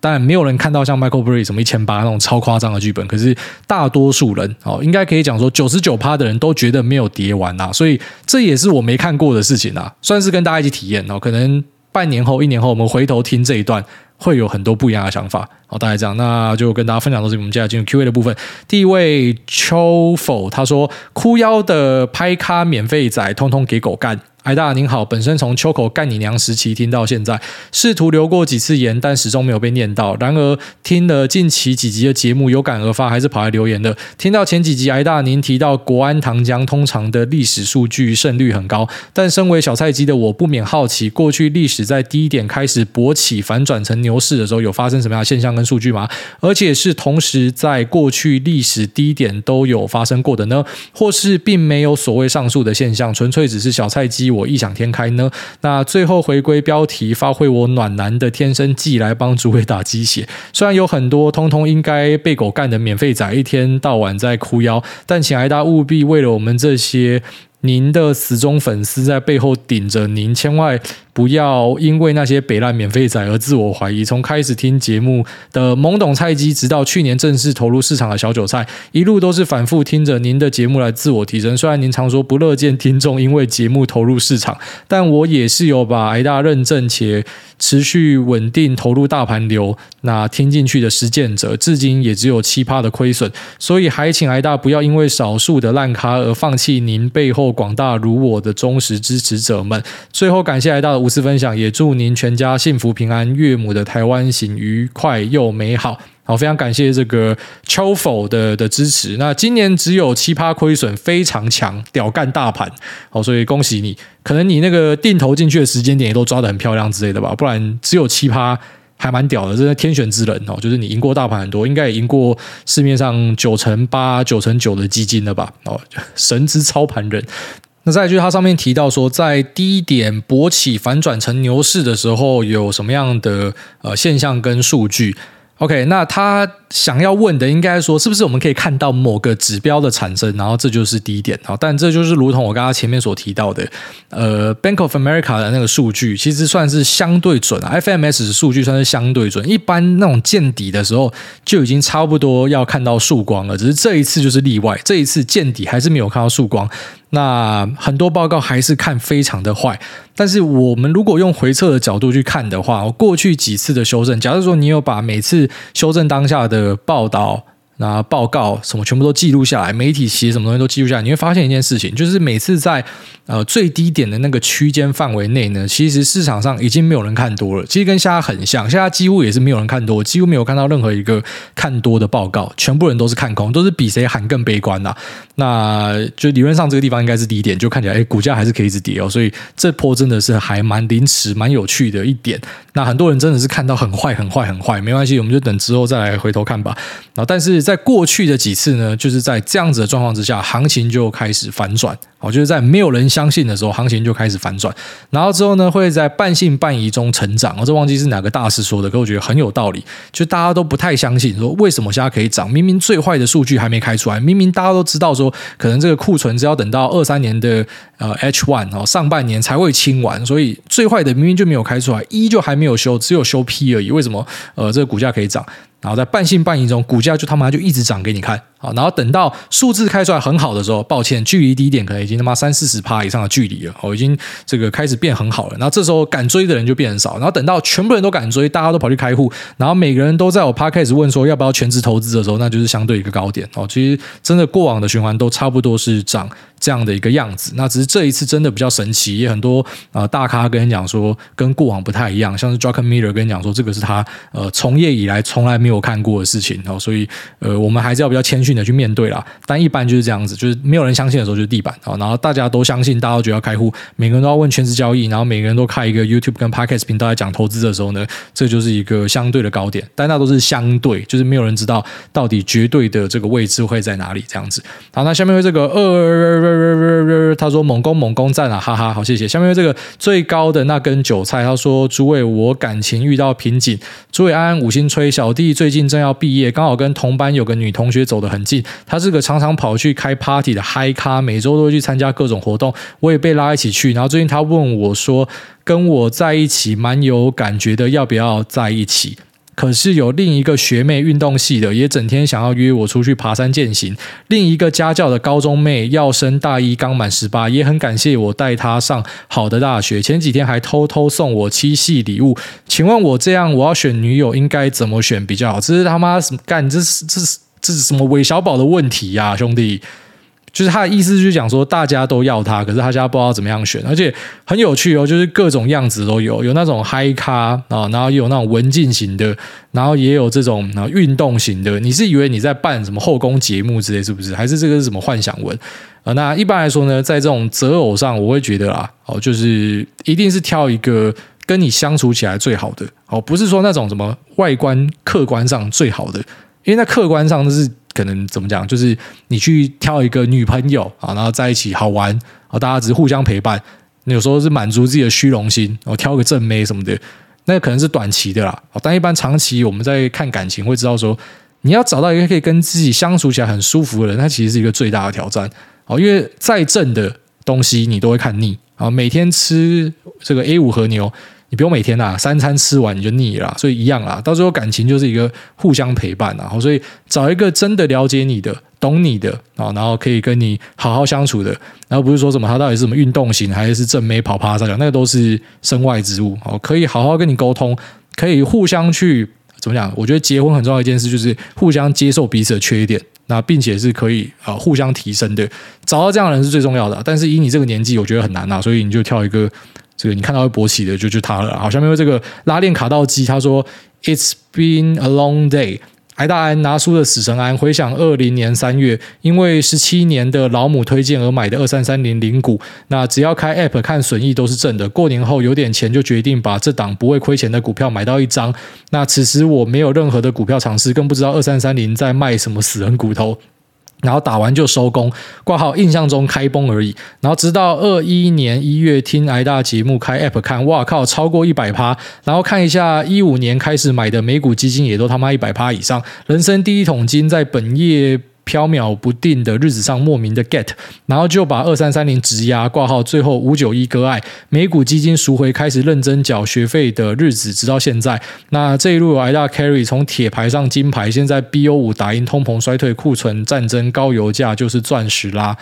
当然没有人看到像 Michael Burry 什么一千八那种超夸张的剧本，可是大多数人哦，应该可以讲说九十九趴的人都觉得没有跌完呐。所以这也是我没看过的事情啊，算是跟大家一起体验哦。可能半年后、一年后，我们回头听这一段。会有很多不一样的想法，好，大概这样，那就跟大家分享到这里，我们接下来进入 Q&A 的部分。第一位秋否他说：“哭腰的拍咖免费仔，通通给狗干。”艾大您好，本身从秋口干你娘时期听到现在，试图留过几次言，但始终没有被念到。然而听了近期几集的节目，有感而发，还是跑来留言的。听到前几集，艾大您提到国安糖浆通常的历史数据胜率很高，但身为小菜鸡的我，不免好奇，过去历史在低点开始勃起，反转成牛市的时候，有发生什么样的现象跟数据吗？而且是同时在过去历史低点都有发生过的呢？或是并没有所谓上述的现象，纯粹只是小菜鸡？我异想天开呢？那最后回归标题，发挥我暖男的天生技来帮主位打鸡血。虽然有很多通通应该被狗干的免费仔，一天到晚在哭腰，但请挨大务必为了我们这些您的死忠粉丝在背后顶着您，千万不要因为那些北烂免费仔而自我怀疑。从开始听节目的懵懂菜鸡，直到去年正式投入市场的小韭菜，一路都是反复听着您的节目来自我提升。虽然您常说不乐见听众因为节目投入市场，但我也是有把挨大认证且持续稳定投入大盘流那听进去的实践者，至今也只有七趴的亏损。所以还请挨大不要因为少数的烂咖而放弃您背后。广大如我的忠实支持者们，最后感谢挨大的无私分享，也祝您全家幸福平安，岳母的台湾行愉快又美好。好，非常感谢这个秋否的的支持。那今年只有七趴亏损，非常强，屌干大盘。好，所以恭喜你，可能你那个定投进去的时间点也都抓得很漂亮之类的吧，不然只有七趴。还蛮屌的，这是天选之人哦，就是你赢过大盘很多，应该也赢过市面上九成八、九成九的基金了吧？哦，神之操盘人。那再来就是它上面提到说，在低点勃起反转成牛市的时候，有什么样的呃现象跟数据？？OK，那他想要问的应该说，是不是我们可以看到某个指标的产生？然后这就是第一点。好，但这就是如同我刚刚前面所提到的，呃，Bank of America 的那个数据其实算是相对准，FMS 的数据算是相对准。一般那种见底的时候就已经差不多要看到曙光了，只是这一次就是例外，这一次见底还是没有看到曙光。那很多报告还是看非常的坏，但是我们如果用回测的角度去看的话，我过去几次的修正，假如说你有把每次修正当下的报道。那报告什么全部都记录下来，媒体写什么东西都记录下来，你会发现一件事情，就是每次在呃最低点的那个区间范围内呢，其实市场上已经没有人看多了，其实跟现在很像，现在几乎也是没有人看多，几乎没有看到任何一个看多的报告，全部人都是看空，都是比谁喊更悲观呐。那就理论上这个地方应该是低点，就看起来哎股价还是可以一直跌哦，所以这波真的是还蛮临时、蛮有趣的一点。那很多人真的是看到很坏、很坏、很坏，没关系，我们就等之后再来回头看吧。然后但是。在过去的几次呢，就是在这样子的状况之下，行情就开始反转。哦，就是在没有人相信的时候，行情就开始反转，然后之后呢，会在半信半疑中成长。我这忘记是哪个大师说的，可我觉得很有道理。就大家都不太相信，说为什么现在可以涨？明明最坏的数据还没开出来，明明大家都知道说，可能这个库存只要等到二三年的呃 H one 哦上半年才会清完，所以最坏的明明就没有开出来，一就还没有修，只有修 P 而已。为什么呃这个股价可以涨？然后在半信半疑中，股价就他妈就一直涨给你看。好，然后等到数字开出来很好的时候，抱歉，距离低点可能已经他妈三四十趴以上的距离了，哦，已经这个开始变很好了。然后这时候敢追的人就变很少。然后等到全部人都敢追，大家都跑去开户，然后每个人都在我 Podcast 问说要不要全职投资的时候，那就是相对一个高点。哦，其实真的过往的循环都差不多是涨这样的一个样子。那只是这一次真的比较神奇，也很多、呃、大咖跟你讲说跟过往不太一样，像是 Druckenmiller 跟你讲说这个是他呃从业以来从来没有看过的事情。哦，所以呃我们还是要比较谦逊的去面对啦，但一般就是这样子，就是没有人相信的时候就是地板啊，然后大家都相信，大家都觉得要开户，每个人都要问全职交易，然后每个人都开一个 YouTube 跟 Podcast 频道来讲投资的时候呢，这就是一个相对的高点，但那都是相对，就是没有人知道到底绝对的这个位置会在哪里这样子。好，那下面为这个呃，他说猛攻猛攻赞啊，哈哈，好谢谢。下面这个最高的那根韭菜，他说诸位我感情遇到瓶颈，诸位安安五星吹，小弟最近正要毕业，刚好跟同班有个女同学走得很近。他是个常常跑去开 party 的嗨咖，每周都会去参加各种活动，我也被拉一起去。然后最近他问我说：“跟我在一起蛮有感觉的，要不要在一起？”可是有另一个学妹运动系的，也整天想要约我出去爬山健行。另一个家教的高中妹要升大一，刚满十八，也很感谢我带她上好的大学。前几天还偷偷送我七夕礼物。请问我这样我要选女友应该怎么选比较好？这是他妈什么干？这是这是。这是什么韦小宝的问题呀，兄弟？就是他的意思，就是讲说大家都要他，可是他家不知道怎么样选，而且很有趣哦，就是各种样子都有，有那种嗨咖啊，然后也有那种文静型的，然后也有这种啊运动型的。你是以为你在办什么后宫节目之类，是不是？还是这个是什么幻想文啊？那一般来说呢，在这种择偶上，我会觉得啊，哦，就是一定是挑一个跟你相处起来最好的哦，不是说那种什么外观客观上最好的。因为在客观上，就是可能怎么讲，就是你去挑一个女朋友啊，然后在一起好玩啊，大家只是互相陪伴。你有时候是满足自己的虚荣心，然后挑个正妹什么的，那可能是短期的啦。但一般长期我们在看感情，会知道说，你要找到一个可以跟自己相处起来很舒服的人，他其实是一个最大的挑战。哦，因为再正的东西你都会看腻啊。每天吃这个 A 五和牛。你不用每天呐，三餐吃完你就腻了，所以一样啦。到最后感情就是一个互相陪伴呐，所以找一个真的了解你的、懂你的啊，然后可以跟你好好相处的，然后不是说什么他到底是什么运动型还是正妹跑趴三角，那个都是身外之物哦。可以好好跟你沟通，可以互相去怎么讲？我觉得结婚很重要一件事就是互相接受彼此的缺点，那并且是可以啊互相提升的。找到这样的人是最重要的，但是以你这个年纪，我觉得很难呐，所以你就挑一个。这个你看到会勃起的就就他了。好，下面这个拉链卡到机，他说：“It's been a long day。”艾大安拿出了死神安，回想二零年三月，因为十七年的老母推荐而买的二三三零零股。那只要开 App 看损益都是正的。过年后有点钱，就决定把这档不会亏钱的股票买到一张。那此时我没有任何的股票尝试，更不知道二三三零在卖什么死人骨头。然后打完就收工，挂号印象中开崩而已。然后直到二一年一月听挨大节目开 App 看，哇靠，超过一百趴。然后看一下一五年开始买的美股基金，也都他妈一百趴以上。人生第一桶金在本业。飘渺不定的日子上莫名的 get，然后就把二三三零质押挂号，最后五九一割爱，美股基金赎回，开始认真缴学费的日子，直到现在。那这一路有挨大 carry，从铁牌上金牌，现在 BO 五打赢通膨衰退、库存战争、高油价，就是钻石啦。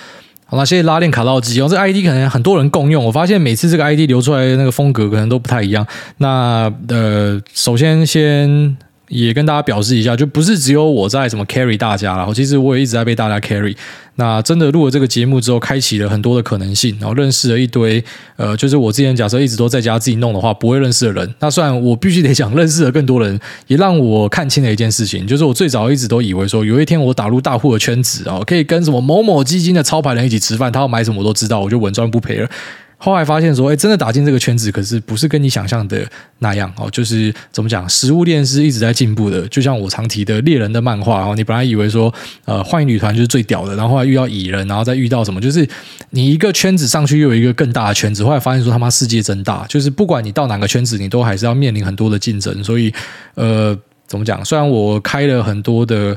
好了，谢谢拉链卡到机哦，这 ID 可能很多人共用，我发现每次这个 ID 流出来的那个风格可能都不太一样。那呃，首先先。也跟大家表示一下，就不是只有我在什么 carry 大家了，其实我也一直在被大家 carry。那真的录了这个节目之后，开启了很多的可能性，然后认识了一堆呃，就是我之前假设一直都在家自己弄的话，不会认识的人。那虽然我必须得讲，认识了更多人，也让我看清了一件事情，就是我最早一直都以为说，有一天我打入大户的圈子啊，可以跟什么某某基金的操盘人一起吃饭，他要买什么我都知道，我就稳赚不赔了。后来发现说，哎，真的打进这个圈子，可是不是跟你想象的那样哦。就是怎么讲，食物链是一直在进步的。就像我常提的猎人的漫画哦，你本来以为说，呃，幻影女团就是最屌的，然后后来遇到蚁人，然后再遇到什么，就是你一个圈子上去又有一个更大的圈子。后来发现说，他妈世界真大，就是不管你到哪个圈子，你都还是要面临很多的竞争。所以，呃，怎么讲？虽然我开了很多的。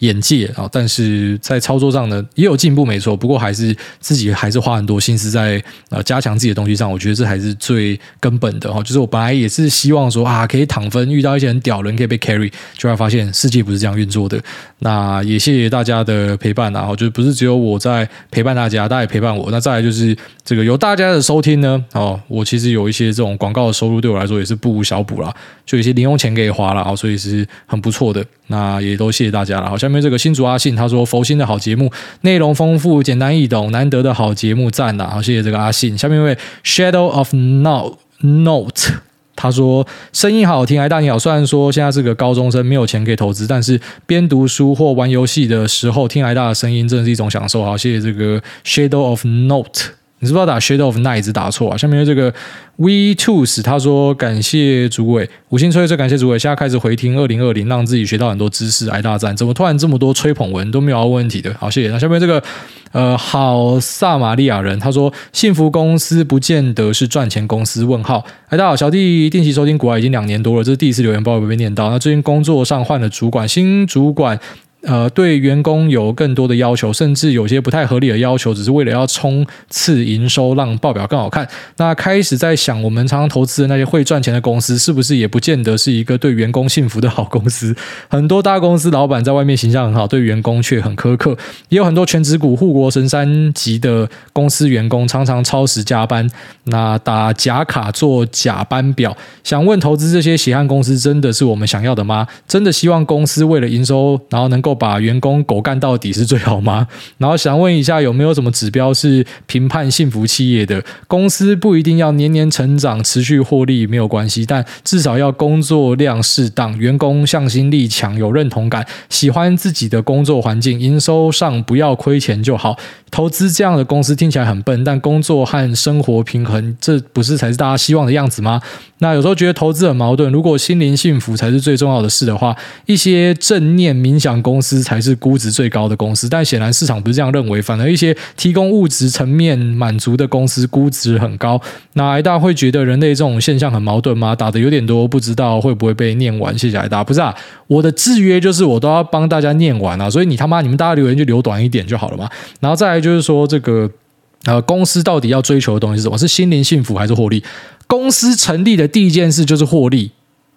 眼界啊，但是在操作上呢也有进步，没错。不过还是自己还是花很多心思在呃加强自己的东西上，我觉得这还是最根本的哈。就是我本来也是希望说啊，可以躺分，遇到一些很屌人可以被 carry，就会发现世界不是这样运作的。那也谢谢大家的陪伴啊，就是不是只有我在陪伴大家，大家也陪伴我。那再来就是这个有大家的收听呢，哦，我其实有一些这种广告的收入，对我来说也是不无小补啦，就有一些零用钱可以花了啊，所以是很不错的。那也都谢谢大家了，好像，下面这个新竹阿信他说佛心的好节目，内容丰富，简单易懂，难得的好节目，赞了，好，谢谢这个阿信。下面一位 Shadow of Note Note，他说声音好好听，挨大你好。虽然说现在是个高中生，没有钱可以投资，但是边读书或玩游戏的时候听挨大的声音，真的是一种享受。好，谢谢这个 Shadow of Note。你是不是要打 Shadow of Night 一直打错啊？下面这个 We Tools 他说感谢主委，五星吹吹感谢主委，现在开始回听二零二零，让自己学到很多知识。挨大赞，怎么突然这么多吹捧文都没有问题的？好，谢谢。那下面这个呃好撒玛利亚人他说幸福公司不见得是赚钱公司？问号。哎，大家好，小弟定期收听股外已经两年多了，这是第一次留言，不知道会不会被念到。那最近工作上换了主管，新主管。呃，对员工有更多的要求，甚至有些不太合理的要求，只是为了要冲刺营收，让报表更好看。那开始在想，我们常常投资的那些会赚钱的公司，是不是也不见得是一个对员工幸福的好公司？很多大公司老板在外面形象很好，对员工却很苛刻。也有很多全职股护国神山级的公司员工，常常超时加班，那打假卡做假班表。想问，投资这些血汗公司，真的是我们想要的吗？真的希望公司为了营收，然后能够把员工狗干到底是最好吗？然后想问一下，有没有什么指标是评判幸福企业的？公司不一定要年年成长、持续获利没有关系，但至少要工作量适当，员工向心力强、有认同感、喜欢自己的工作环境，营收上不要亏钱就好。投资这样的公司听起来很笨，但工作和生活平衡，这不是才是大家希望的样子吗？那有时候觉得投资很矛盾。如果心灵幸福才是最重要的事的话，一些正念冥想公司才是估值最高的公司。但显然市场不是这样认为，反而一些提供物质层面满足的公司估值很高。那挨大会觉得人类这种现象很矛盾吗？打的有点多，不知道会不会被念完。谢谢挨大。不是啊，我的制约就是我都要帮大家念完啊，所以你他妈你们大家留言就留短一点就好了嘛。然后再来。就是说，这个呃，公司到底要追求的东西是什么？是心灵幸福还是获利？公司成立的第一件事就是获利。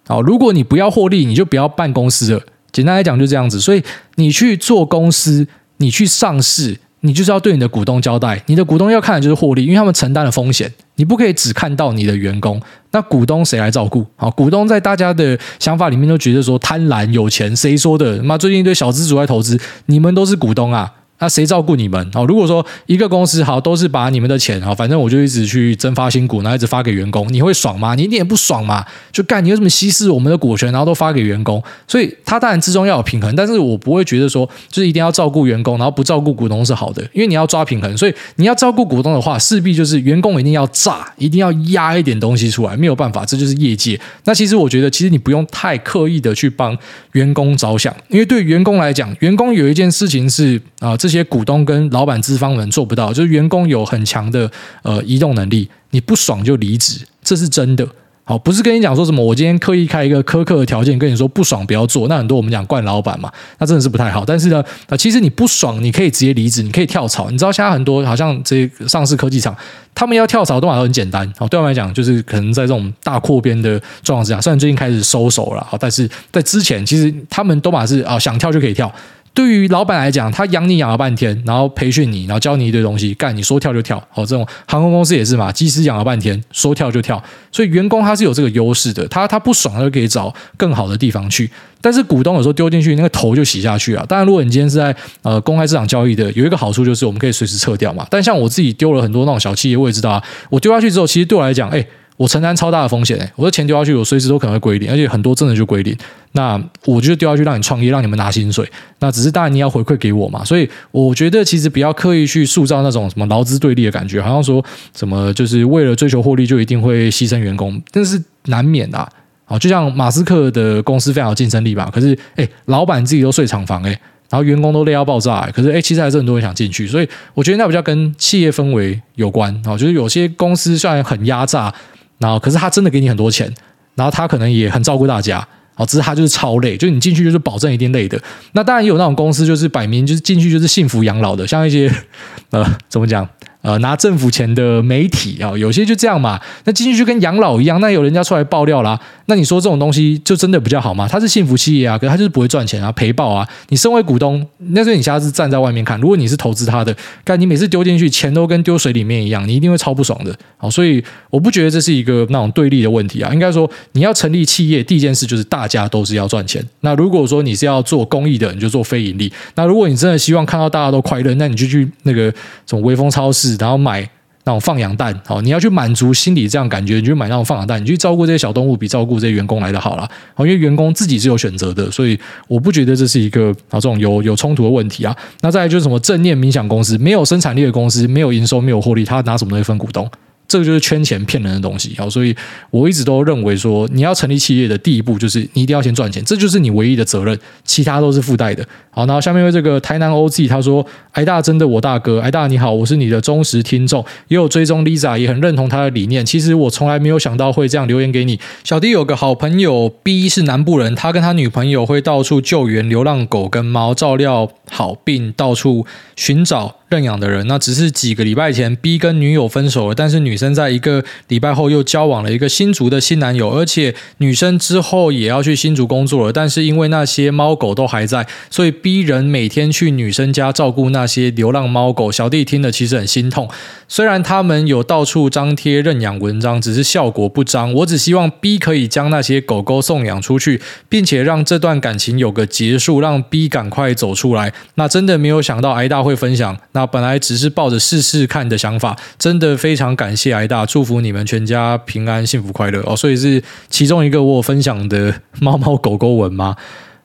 好，如果你不要获利，你就不要办公司了。简单来讲就这样子。所以你去做公司，你去上市，你就是要对你的股东交代。你的股东要看的就是获利，因为他们承担了风险。你不可以只看到你的员工，那股东谁来照顾？好，股东在大家的想法里面都觉得说贪婪有钱，谁说的？妈，最近一堆小资主在投资，你们都是股东啊。那谁照顾你们？好，如果说一个公司好都是把你们的钱好，反正我就一直去增发新股，然后一直发给员工，你会爽吗？你一点也不爽嘛？就干你为什么稀释我们的股权，然后都发给员工？所以他当然之中要有平衡，但是我不会觉得说就是一定要照顾员工，然后不照顾股东是好的，因为你要抓平衡。所以你要照顾股东的话，势必就是员工一定要炸，一定要压一点东西出来，没有办法，这就是业界。那其实我觉得，其实你不用太刻意的去帮员工着想，因为对员工来讲，员工有一件事情是啊、这些股东跟老板资方们做不到，就是员工有很强的呃移动能力，你不爽就离职，这是真的。好，不是跟你讲说什么，我今天刻意开一个苛刻的条件，跟你说不爽不要做。那很多我们讲惯老板嘛，那真的是不太好。但是呢，呃，其实你不爽，你可以直接离职，你可以跳槽。你知道现在很多好像这些上市科技厂，他们要跳槽的方法都很简单。好，对我们来讲，就是可能在这种大扩编的状况之下，虽然最近开始收手了，好，但是在之前其实他们都把是啊想跳就可以跳。对于老板来讲，他养你养了半天，然后培训你，然后教你一堆东西，干你说跳就跳。好，这种航空公司也是嘛，机师养了半天，说跳就跳。所以员工他是有这个优势的，他他不爽，他就可以找更好的地方去。但是股东有时候丢进去，那个头就洗下去啊。当然，如果你今天是在呃公开市场交易的，有一个好处就是我们可以随时撤掉嘛。但像我自己丢了很多那种小企业，我也知道啊，我丢下去之后，其实对我来讲，哎。我承担超大的风险，哎，我的钱丢下去，我随时都可能会归零，而且很多真的就归零。那我就丢下去让你创业，让你们拿薪水。那只是当然你要回馈给我嘛。所以我觉得其实不要刻意去塑造那种什么劳资对立的感觉，好像说什么就是为了追求获利就一定会牺牲员工，但是难免的啊。好，就像马斯克的公司非常有竞争力吧，可是哎，老板自己都睡厂房哎，然后员工都累到爆炸，可是哎，其实还是很多人想进去。所以我觉得那比较跟企业氛围有关啊，就是有些公司虽然很压榨。然后，可是他真的给你很多钱，然后他可能也很照顾大家，哦，只是他就是超累，就是你进去就是保证一定累的。那当然也有那种公司，就是摆明就是进去就是幸福养老的，像一些 呃，怎么讲？呃，拿政府钱的媒体啊，有些就这样嘛。那进去就跟养老一样，那有人家出来爆料啦。那你说这种东西就真的比较好吗？它是幸福企业啊，可是它就是不会赚钱啊，赔爆啊。你身为股东，那时候你下次站在外面看。如果你是投资他的，但你每次丢进去钱都跟丢水里面一样，你一定会超不爽的。好，所以我不觉得这是一个那种对立的问题啊。应该说，你要成立企业，第一件事就是大家都是要赚钱。那如果说你是要做公益的，你就做非盈利。那如果你真的希望看到大家都快乐，那你就去那个什么微风超市。然后买那种放养蛋，好，你要去满足心理这样感觉，你就买那种放养蛋，你去照顾这些小动物，比照顾这些员工来的好了，好，因为员工自己是有选择的，所以我不觉得这是一个啊这种有有冲突的问题啊。那再来就是什么正念冥想公司，没有生产力的公司，没有营收，没有获利，他拿什么东西分股东？这个就是圈钱骗人的东西，好，所以我一直都认为说，你要成立企业的第一步就是你一定要先赚钱，这就是你唯一的责任，其他都是附带的。好，然后下面为这个台南 OZ 他说，癌大真的我大哥，癌大你好，我是你的忠实听众，也有追踪 Lisa，也很认同他的理念。其实我从来没有想到会这样留言给你。小弟有个好朋友 B 是南部人，他跟他女朋友会到处救援流浪狗跟猫，照料好并到处寻找。认养的人，那只是几个礼拜前，B 跟女友分手了，但是女生在一个礼拜后又交往了一个新竹的新男友，而且女生之后也要去新竹工作了，但是因为那些猫狗都还在，所以 B 人每天去女生家照顾那些流浪猫狗。小弟听了其实很心痛，虽然他们有到处张贴认养文章，只是效果不彰。我只希望 B 可以将那些狗狗送养出去，并且让这段感情有个结束，让 B 赶快走出来。那真的没有想到，癌大会分享。那本来只是抱着试试看的想法，真的非常感谢癌大，祝福你们全家平安、幸福、快乐哦。所以是其中一个我分享的猫猫狗狗文吗？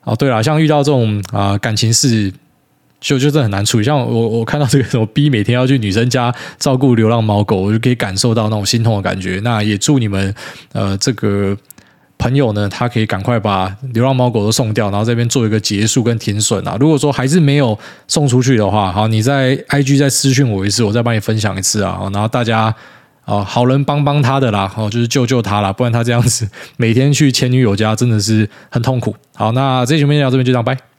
哦，对了，像遇到这种啊、感情事，就就是很难处理。像我我看到这个什么 B 每天要去女生家照顾流浪猫狗，我就可以感受到那种心痛的感觉。那也祝你们呃这个。朋友呢，他可以赶快把流浪猫狗都送掉，然后这边做一个结束跟停损啊。如果说还是没有送出去的话，好，你在 IG 再私讯我一次，我再帮你分享一次啊。然后大家啊，好人帮帮他的啦，哦，就是救救他啦，不然他这样子每天去前女友家真的是很痛苦。好，那这期节目就到这边就这样，拜。